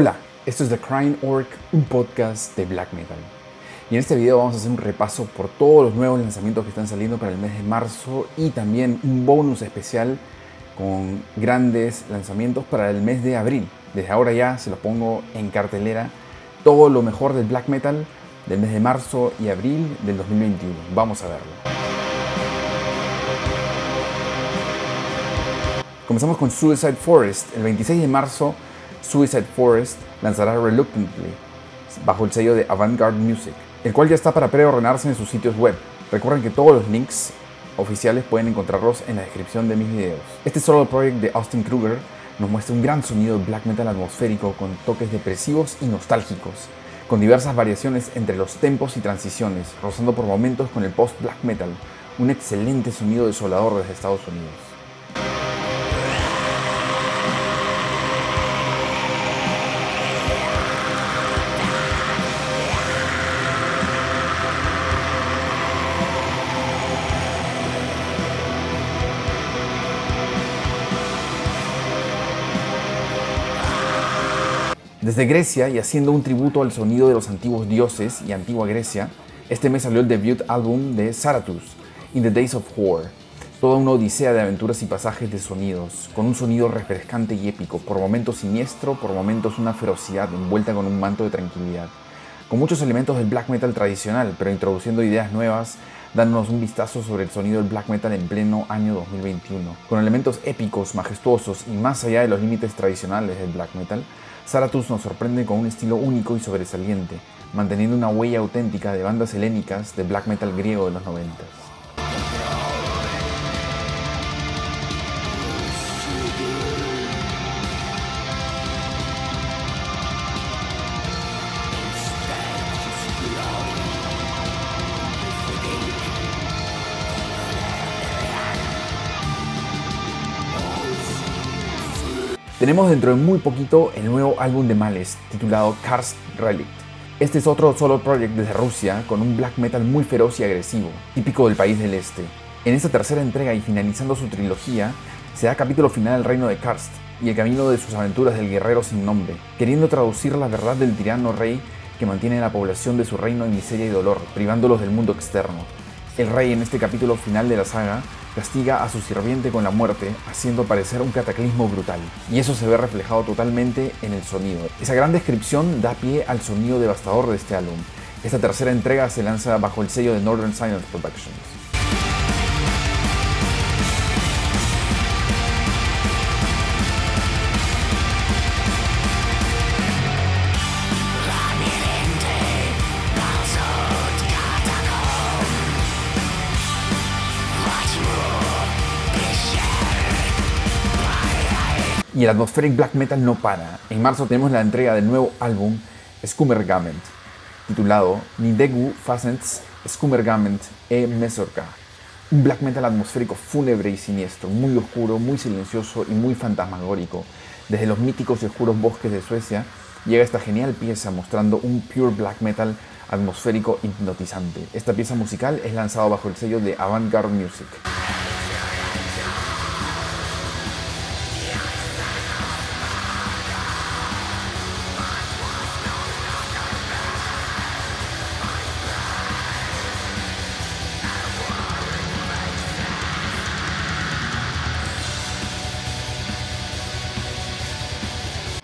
Hola, esto es The Crying Orc, un podcast de black metal. Y en este video vamos a hacer un repaso por todos los nuevos lanzamientos que están saliendo para el mes de marzo y también un bonus especial con grandes lanzamientos para el mes de abril. Desde ahora ya se los pongo en cartelera todo lo mejor del black metal del mes de marzo y abril del 2021. Vamos a verlo. Comenzamos con Suicide Forest. El 26 de marzo, Suicide Forest lanzará Reluctantly bajo el sello de Avantgarde Music, el cual ya está para preordenarse en sus sitios web. Recuerden que todos los links oficiales pueden encontrarlos en la descripción de mis videos. Este solo project de Austin Kruger nos muestra un gran sonido de black metal atmosférico con toques depresivos y nostálgicos, con diversas variaciones entre los tempos y transiciones, rozando por momentos con el post-black metal, un excelente sonido desolador desde Estados Unidos. Desde Grecia y haciendo un tributo al sonido de los antiguos dioses y antigua Grecia, este mes salió el debut álbum de Zarathus, In the Days of War, toda una odisea de aventuras y pasajes de sonidos, con un sonido refrescante y épico, por momentos siniestro, por momentos una ferocidad envuelta con un manto de tranquilidad, con muchos elementos del black metal tradicional, pero introduciendo ideas nuevas, dándonos un vistazo sobre el sonido del black metal en pleno año 2021, con elementos épicos, majestuosos y más allá de los límites tradicionales del black metal, Zarathus nos sorprende con un estilo único y sobresaliente, manteniendo una huella auténtica de bandas helénicas de black metal griego de los 90. Tenemos dentro de muy poquito el nuevo álbum de Males, titulado Karst Relic. Este es otro solo project desde Rusia, con un black metal muy feroz y agresivo, típico del país del este. En esta tercera entrega y finalizando su trilogía, se da capítulo final al reino de Karst y el camino de sus aventuras del guerrero sin nombre, queriendo traducir la verdad del tirano rey que mantiene a la población de su reino en miseria y dolor, privándolos del mundo externo. El rey en este capítulo final de la saga castiga a su sirviente con la muerte, haciendo parecer un cataclismo brutal. Y eso se ve reflejado totalmente en el sonido. Esa gran descripción da pie al sonido devastador de este álbum. Esta tercera entrega se lanza bajo el sello de Northern Silence Productions. Y el atmospheric black metal no para. En marzo tenemos la entrega del nuevo álbum Skummergament, titulado Nidegu Fastens Skummergament e Mesorka. Un black metal atmosférico fúnebre y siniestro, muy oscuro, muy silencioso y muy fantasmagórico. Desde los míticos y oscuros bosques de Suecia llega esta genial pieza mostrando un pure black metal atmosférico hipnotizante. Esta pieza musical es lanzada bajo el sello de Avantgarde Music.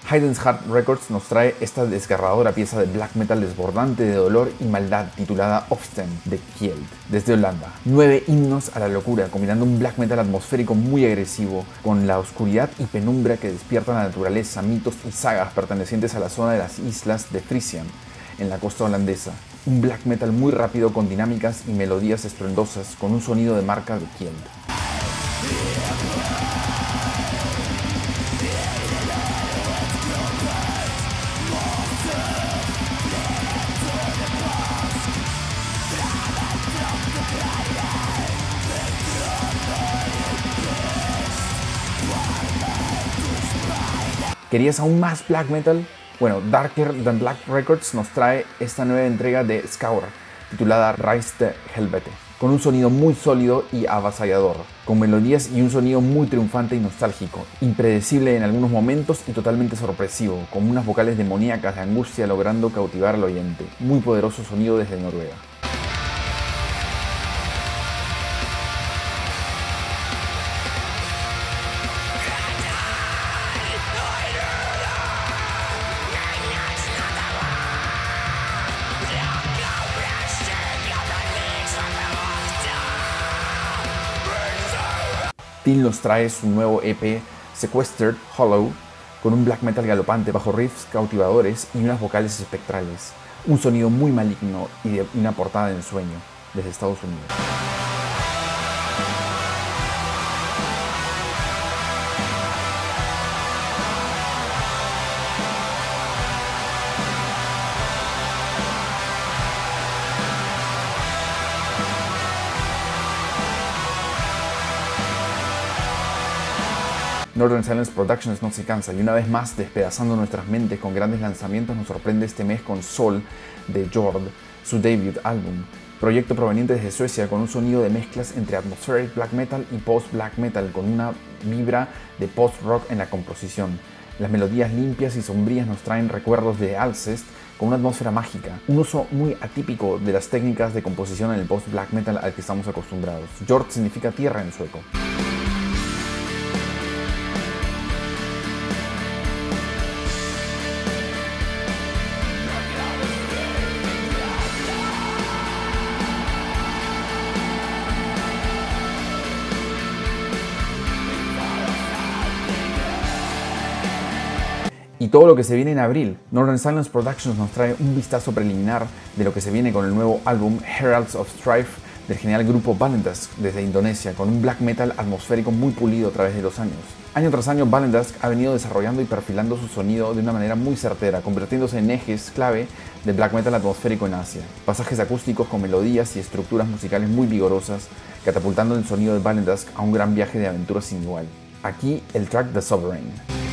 Hayden's Heart Records nos trae esta desgarradora pieza de black metal desbordante de dolor y maldad titulada Ofsten de Kield, desde Holanda. Nueve himnos a la locura, combinando un black metal atmosférico muy agresivo con la oscuridad y penumbra que despierta la naturaleza, mitos y sagas pertenecientes a la zona de las islas de Frisian, en la costa holandesa. Un black metal muy rápido con dinámicas y melodías estruendosas con un sonido de marca de Kield. ¿Querías aún más black metal? Bueno, Darker Than Black Records nos trae esta nueva entrega de Scour, titulada Rise the con un sonido muy sólido y avasallador, con melodías y un sonido muy triunfante y nostálgico, impredecible en algunos momentos y totalmente sorpresivo, con unas vocales demoníacas de angustia logrando cautivar al oyente. Muy poderoso sonido desde Noruega. Tim nos trae su nuevo EP Sequestered Hollow con un black metal galopante bajo riffs cautivadores y unas vocales espectrales. Un sonido muy maligno y una portada de ensueño desde Estados Unidos. Northern Silence Productions no se cansa y una vez más despedazando nuestras mentes con grandes lanzamientos nos sorprende este mes con Sol de Jord, su debut álbum, proyecto proveniente desde Suecia con un sonido de mezclas entre atmospheric black metal y post black metal con una vibra de post rock en la composición. Las melodías limpias y sombrías nos traen recuerdos de Alcest con una atmósfera mágica, un uso muy atípico de las técnicas de composición en el post black metal al que estamos acostumbrados. Jord significa tierra en sueco. Y todo lo que se viene en abril. Northern Silence Productions nos trae un vistazo preliminar de lo que se viene con el nuevo álbum Heralds of Strife del genial grupo Valendask desde Indonesia, con un black metal atmosférico muy pulido a través de los años. Año tras año, Valendask ha venido desarrollando y perfilando su sonido de una manera muy certera, convirtiéndose en ejes clave del black metal atmosférico en Asia. Pasajes acústicos con melodías y estructuras musicales muy vigorosas, catapultando el sonido de Valendask a un gran viaje de aventuras sin igual. Aquí el track The Sovereign.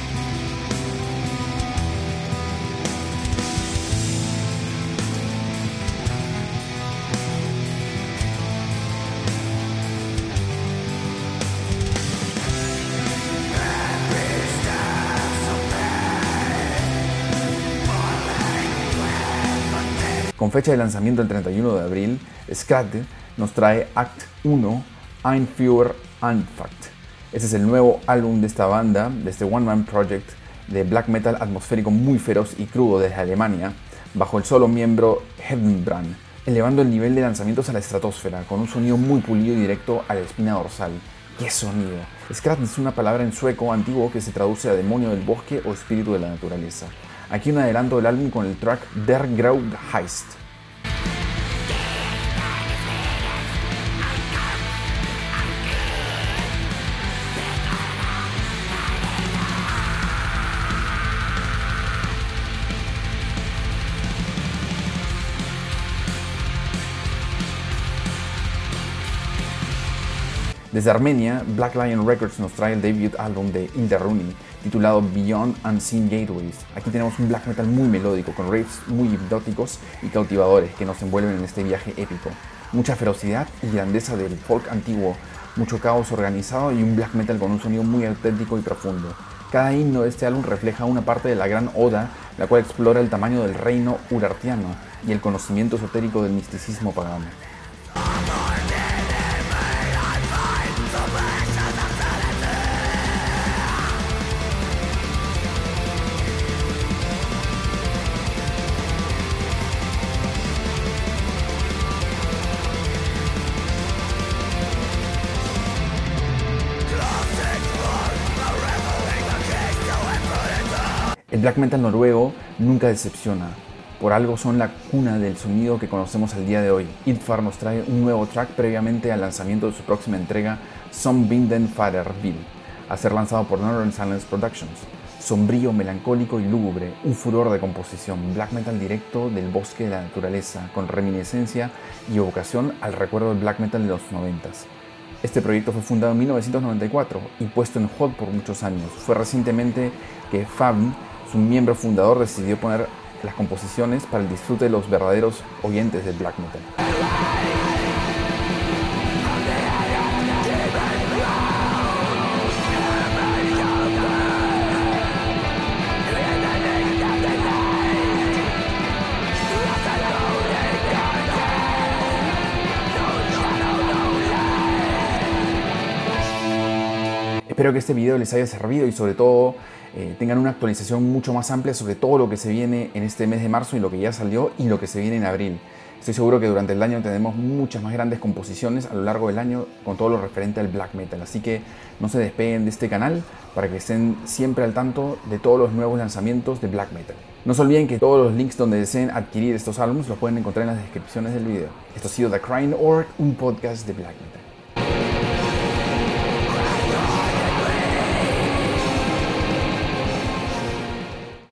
Con fecha de lanzamiento el 31 de abril, Skate nos trae Act 1 Ein Führer Anfakt. Este es el nuevo álbum de esta banda, de este One Man Project de black metal atmosférico muy feroz y crudo desde Alemania, bajo el solo miembro Hedenbrand, elevando el nivel de lanzamientos a la estratosfera, con un sonido muy pulido y directo a la espina dorsal. ¡Qué sonido! Skrat es una palabra en sueco antiguo que se traduce a demonio del bosque o espíritu de la naturaleza. Aquí un adelanto del álbum con el track Der Grau Heist. Desde Armenia, Black Lion Records nos trae el debut álbum de Runi, titulado Beyond Unseen Gateways. Aquí tenemos un black metal muy melódico, con riffs muy hipnóticos y cautivadores que nos envuelven en este viaje épico. Mucha ferocidad y grandeza del folk antiguo, mucho caos organizado y un black metal con un sonido muy auténtico y profundo. Cada himno de este álbum refleja una parte de la gran oda, la cual explora el tamaño del reino urartiano y el conocimiento esotérico del misticismo pagano. Black metal noruego nunca decepciona. Por algo son la cuna del sonido que conocemos al día de hoy. Idfar nos trae un nuevo track previamente al lanzamiento de su próxima entrega, Some Binden Bill, a ser lanzado por Northern Silence Productions. Sombrío, melancólico y lúgubre, un furor de composición, black metal directo del bosque de la naturaleza, con reminiscencia y evocación al recuerdo del black metal de los 90 Este proyecto fue fundado en 1994 y puesto en hold por muchos años. Fue recientemente que Fabn su miembro fundador decidió poner las composiciones para el disfrute de los verdaderos oyentes del black metal. Espero que este video les haya servido y sobre todo eh, tengan una actualización mucho más amplia sobre todo lo que se viene en este mes de marzo y lo que ya salió y lo que se viene en abril. Estoy seguro que durante el año tenemos muchas más grandes composiciones a lo largo del año con todo lo referente al black metal. Así que no se despeguen de este canal para que estén siempre al tanto de todos los nuevos lanzamientos de black metal. No se olviden que todos los links donde deseen adquirir estos álbumes los pueden encontrar en las descripciones del video. Esto ha sido The Crying Orc, un podcast de black metal.